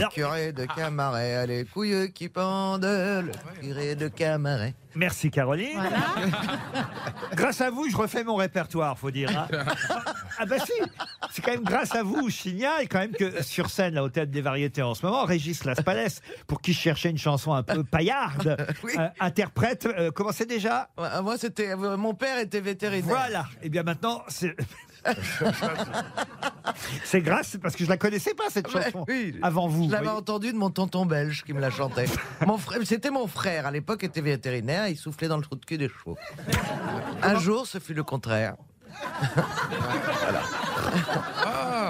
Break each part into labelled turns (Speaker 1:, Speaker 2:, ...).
Speaker 1: Alors-
Speaker 2: curé de Camaret a les couilles qui pendent. Le curé de Camaret.
Speaker 1: Merci Caroline. grâce à vous, je refais mon répertoire, faut dire. hein. ah bah si, c'est quand même grâce à vous, je signale quand même que sur scène, là, au Théâtre des Variétés en ce moment, Régis Laspalès, pour qui je cherchais une chanson un peu paillarde, euh, interprète, euh, comment c'est déjà?
Speaker 2: Ouais, Moi, c'était. euh, Mon père était vétérinaire.
Speaker 1: Voilà, et bien maintenant, c'est... c'est grâce, parce que je la connaissais pas cette
Speaker 2: Ouais,
Speaker 1: chanson
Speaker 2: oui.
Speaker 1: avant vous.
Speaker 2: Je l'avais
Speaker 1: voyez.
Speaker 2: entendu de mon tonton belge qui me la chantait. Mon frère, c'était mon frère à l'époque, était vétérinaire, il soufflait dans le trou de cul des chevaux. Un jour, ce fut le contraire. Voilà.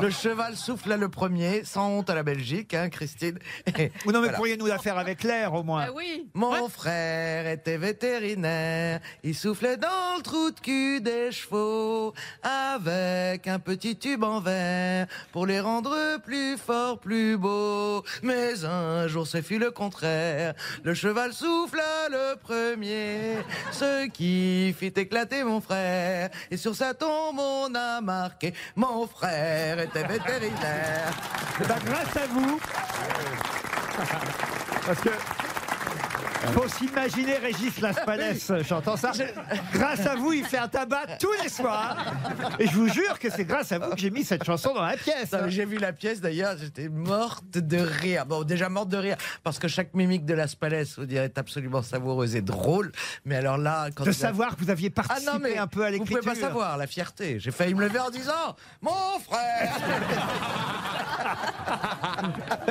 Speaker 2: Le cheval souffla le premier, sans honte à la Belgique, hein, Christine. Et
Speaker 1: Ou non, mais
Speaker 2: voilà.
Speaker 1: pourriez nous la faire avec l'air au moins.
Speaker 3: oui.
Speaker 2: Mon frère était vétérinaire, il soufflait dans le trou de cul des chevaux avec un petit tube en verre pour les rendre plus forts, plus beaux. Mais un jour ce fut le contraire, le cheval souffla le premier, ce qui fit éclater mon frère. Et sur sa tombe on a marqué, mon frère était vétérinaire.
Speaker 1: Eh ben, grâce à vous. Parce que. Faut s'imaginer Régis Laspalès chantant ça. Grâce à vous, il fait un tabac tous les soirs. Et je vous jure que c'est grâce à vous que j'ai mis cette chanson dans la pièce.
Speaker 2: J'ai vu la pièce d'ailleurs, j'étais morte de rire. Bon, déjà morte de rire, parce que chaque mimique de Las Palais, vous dire, est absolument savoureuse et drôle. Mais alors là, quand
Speaker 1: De
Speaker 2: il a-
Speaker 1: savoir que vous aviez
Speaker 2: Ah
Speaker 1: participé
Speaker 2: non, mais
Speaker 1: un peu à
Speaker 2: vous
Speaker 1: l'écriture.
Speaker 2: pouvez pas savoir la fierté. J'ai failli me lever en disant Mon frère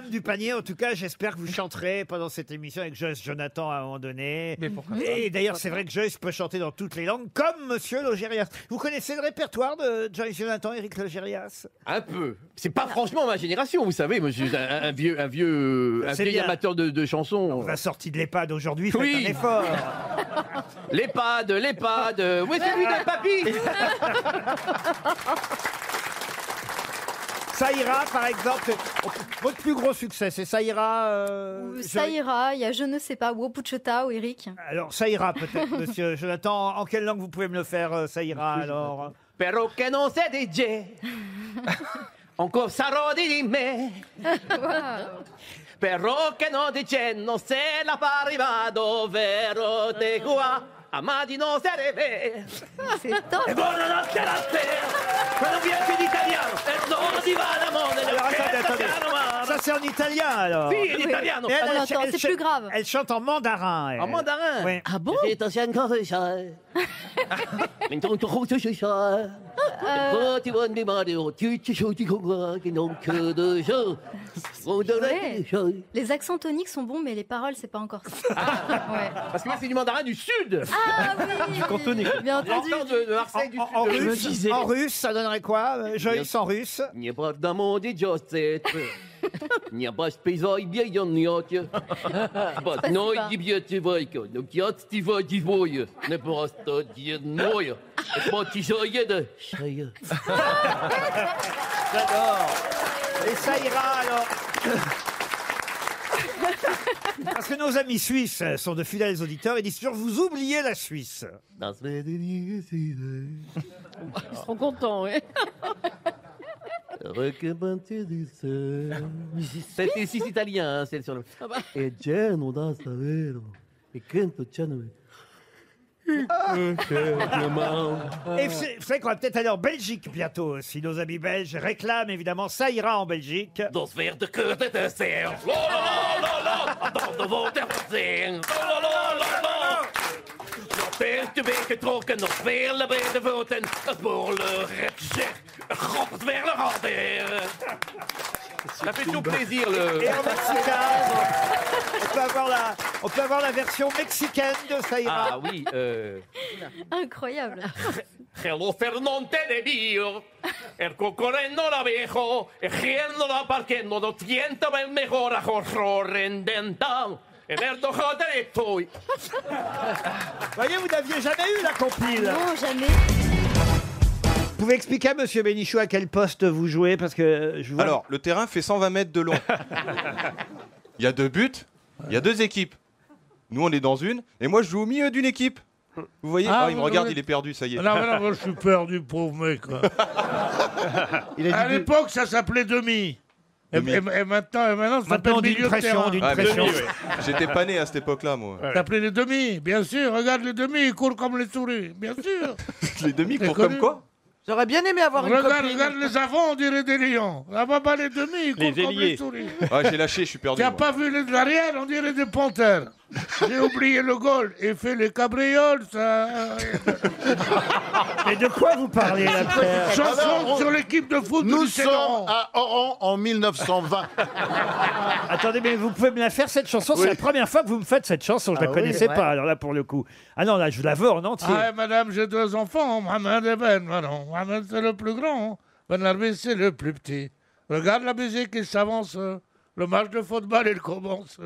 Speaker 1: même du panier, en tout cas, j'espère que vous chanterez pendant cette émission avec Joyce Jonathan à un moment donné.
Speaker 4: Mais pourquoi
Speaker 1: Et d'ailleurs, c'est vrai que Joyce peut chanter dans toutes les langues, comme Monsieur Logérias. Vous connaissez le répertoire de Joyce Jonathan, Éric Logérias?
Speaker 4: Un peu. C'est pas franchement ma génération, vous savez. Moi, je suis un, un vieux, un vieux, un
Speaker 1: C'est
Speaker 4: vieil
Speaker 1: bien.
Speaker 4: amateur de, de chansons.
Speaker 1: La sortie de l'EHPAD aujourd'hui, faites
Speaker 4: Oui.
Speaker 1: un effort.
Speaker 4: L'EHPAD, l'EHPAD. Oui, c'est lui de papy?
Speaker 1: Ça ira, par exemple. Votre plus gros succès, c'est Ça ira. euh,
Speaker 5: Ça
Speaker 1: je-
Speaker 5: ira, il y a je ne sais pas, Wopuchota ou Eric.
Speaker 1: Alors, ça ira peut-être, monsieur Jonathan. En quelle langue vous pouvez me le faire, euh, ça ira alors?
Speaker 4: Pero que no se dice. Encore sarò di me. Però che non dice non se la pariva dovero te qua. Non
Speaker 5: top.
Speaker 4: E buonanotte a te. E non ti va la moda.
Speaker 1: Alors, attendez, attendez. Ça, c'est en italien, alors.
Speaker 4: Italiano.
Speaker 1: Et elle,
Speaker 5: Ah,
Speaker 1: elle-
Speaker 5: attends,
Speaker 1: elle
Speaker 5: c'est
Speaker 1: ch-
Speaker 5: plus grave.
Speaker 1: Elle chante en mandarin. elle.
Speaker 4: En mandarin
Speaker 1: Oui.
Speaker 5: Ah bon
Speaker 4: C'est ancien non.
Speaker 5: Les accents toniques sont bons, mais les paroles, c'est pas encore ça. Ouais.
Speaker 4: Parce que moi, c'est du mandarin du sud.
Speaker 5: Ah oui
Speaker 4: cantonais.
Speaker 5: Bien entendu.
Speaker 4: L'enfant de, de Marseille du
Speaker 1: En,
Speaker 4: sud.
Speaker 1: en
Speaker 4: Je me
Speaker 1: russe,
Speaker 4: disais.
Speaker 1: en russe, ça donnerait quoi euh, Joyce en russe
Speaker 4: Nie prawda młody Joseph, nie baś pejzoj biejoniocie, bo no
Speaker 5: Спасибо.
Speaker 4: i biecie wojko, no kiat ti wodzi woje, nie prosto jednoje, bo ci so jede, szeje.
Speaker 1: J'adore. Et ça ira alors parce que nos amis suisses sont de fidèles auditeurs, ils disent toujours vous oubliez la Suisse.
Speaker 3: Ils seront contents, oui.
Speaker 4: C'est ici c'est italien, hein, c'est sur le. Geno da savero, canto ciano.
Speaker 1: Et vous savez- vous savez qu'on va peut-être aller en Belgique bientôt, si nos amis belges réclament évidemment ça ira en Belgique.
Speaker 4: Das werde kurde te ser. La la la la, dan de water zing. Nog eerst te beetje getrokken, nog vele bij de voeten. Het boerlijk gezicht, god, het weer nog altijd. Ça fait toujours plaisir le.
Speaker 1: Et en mexicain, on peut avoir la, on peut avoir la version mexicaine de ça ira.
Speaker 4: Ah oui, euh.
Speaker 5: Incroyable.
Speaker 4: Hello Fernante de Bio. El cocoreno la viejo, ejiendo la parquendo, no tiento el mejor ajo rendental. E
Speaker 1: voyez, vous n'aviez jamais eu la compile.
Speaker 5: Non, jamais.
Speaker 1: Vous pouvez expliquer à Monsieur Bénichou à quel poste vous jouez parce que euh, je vois.
Speaker 6: Alors, le terrain fait 120 mètres de long. Il y a deux buts, il y a deux équipes. Nous, on est dans une, et moi, je joue au milieu d'une équipe. Vous voyez
Speaker 7: Ah,
Speaker 6: Ah, Il me
Speaker 7: vous
Speaker 6: regarde, il est perdu, ça y est.
Speaker 7: Non, mais non, moi, je suis perdu, pauvre mec. là. Il a
Speaker 8: À l'époque, ça s'appelait demi. Et,
Speaker 6: Demi.
Speaker 8: et- et maintenant, et maintenant, ça s'appelle milieu de
Speaker 1: pression,
Speaker 8: terrain.
Speaker 6: Ah, mais
Speaker 1: pression.
Speaker 6: J'étais pas né à cette époque-là, moi.
Speaker 8: Ça s'appelait les demi, bien sûr. Regarde les demi, ils courent comme les souris, bien sûr.
Speaker 6: Les demi courent comme
Speaker 8: connu
Speaker 6: quoi?
Speaker 2: J'aurais bien aimé avoir une
Speaker 8: regarde,
Speaker 2: copine.
Speaker 8: regarde les avants, on dirait des lions. Là-bas, bas, les demi, ils
Speaker 7: Les
Speaker 8: courent comme
Speaker 7: ailiers.
Speaker 8: les souris.
Speaker 6: Ah, j'ai lâché, je suis perdu.
Speaker 8: Tu n'as
Speaker 6: moi.
Speaker 8: pas vu les arrières, on dirait des panthères. J'ai oublié le goal et fait les cabrioles, ça.
Speaker 1: Mais de quoi vous parlez là Pierre
Speaker 8: Chanson
Speaker 7: Alors, on-
Speaker 8: sur l'équipe de foot
Speaker 7: Nous
Speaker 8: du
Speaker 7: sommes à Oran en 1920.
Speaker 1: Attendez, mais vous pouvez me la faire cette chanson C'est la première fois que vous me faites cette chanson. Je la
Speaker 7: Ah oui,
Speaker 1: connaissais
Speaker 2: ouais.
Speaker 1: pas. Alors là, pour le coup. Ah non, là, je la veux en entier.
Speaker 8: Ah, madame, j'ai deux enfants, Mohamed et Ben. Mohamed, c'est le plus grand. Ben Arbi, c'est le plus petit. Regarde la musique, il s'avance. Le match de football, il commence.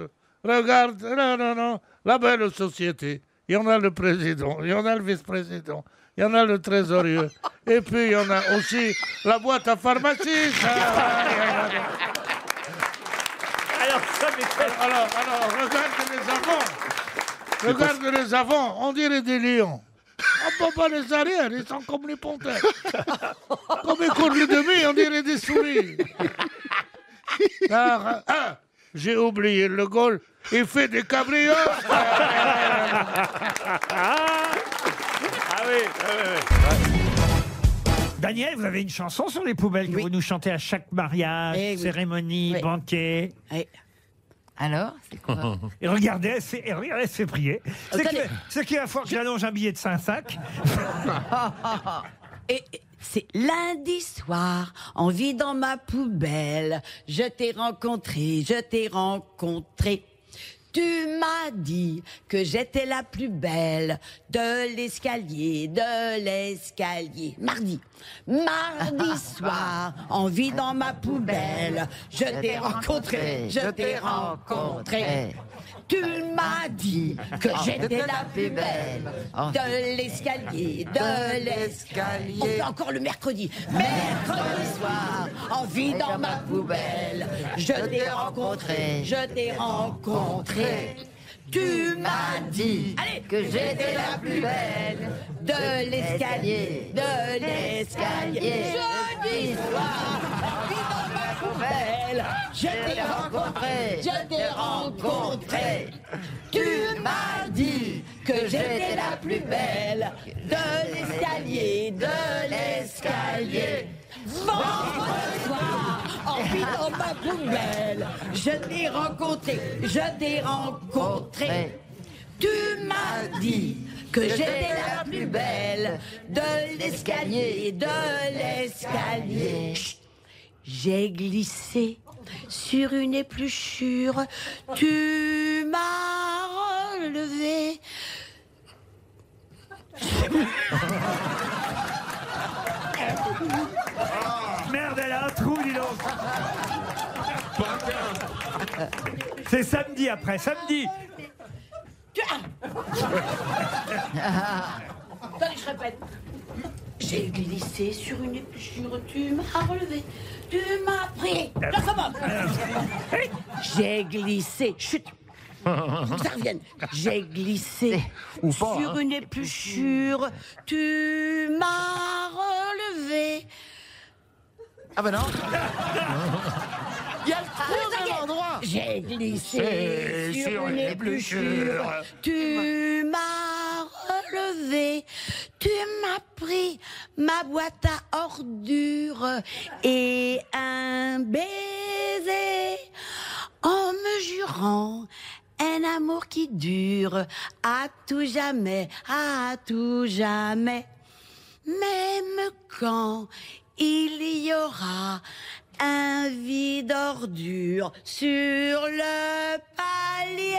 Speaker 8: Regarde, non, non, non, la belle société. Il y en a le président, il y en a le vice-président, il y en a le trésorier. Et puis, il y en a aussi la boîte à pharmacie. ça.
Speaker 1: Alors, ça,
Speaker 8: Alors, alors, regarde les avant. Regarde les avant, on dirait des lions. On peut pas les arrières, ils sont comme les panthères. Comme ils courent les demi, on dirait des souris. Ah, j'ai oublié le goal. Il fait des cabrioles.
Speaker 1: Daniel, vous avez une chanson sur les poubelles que
Speaker 9: Oui.
Speaker 1: vous nous chantez à chaque mariage,
Speaker 9: Eh oui.
Speaker 1: cérémonie,
Speaker 9: Oui.
Speaker 1: banquet.
Speaker 9: Alors, c'est quoi
Speaker 1: Et regardez, elle se fait, et regardez, elle se fait prier. C'est qui, c'est qui va falloir que j'allonge un billet de 5-5
Speaker 9: Et et c'est lundi soir, en vie dans ma poubelle. Je t'ai rencontré, je t'ai rencontré. Tu m'as dit que j'étais la plus belle de l'escalier, de l'escalier. Mardi, mardi soir, en vie dans ma poubelle. Je t'ai rencontré, je t'ai rencontré. Tu m'as dit que j'étais la plus belle de l'escalier, de l'escalier. On fait encore le mercredi. Mercredi soir, en vie dans ma poubelle. Je t'ai rencontré, je t'ai rencontré. Tu m'as dit allez, que j'étais la plus belle de l'escalier, de l'escalier. Jeudi soir, dans ma poubelle. Je t'ai rencontré, je t'ai rencontré. Tu m'as dit que j'étais la plus belle de l'escalier, de l'escalier. Vendredi soir, vie dans ma poubelle, je t'ai rencontré, je t'ai rencontré. Tu m'as dit que j'étais la plus belle de l'escalier, de l'escalier. J'ai glissé sur une épluchure, tu m'as relevé.
Speaker 1: Merde, elle a un trou, dis donc C'est samedi après, samedi
Speaker 9: Tu- Ah. Attendez, je répète. J'ai glissé sur une épluchure, tu m'as relevé, tu m'as pris. Je recommence. J'ai glissé. Chut. Faut que ça revienne. J'ai glissé sur une épluchure, tu m'as relevé.
Speaker 2: Ah bah non. Il y a le trou
Speaker 9: J'ai glissé sur une épluchure. Tu m'as relevé. Tu m'as pris ma boîte à ordures et un baiser en me jurant un amour qui dure à tout jamais, à tout jamais. Même quand il y aura un vide ordure sur le palier.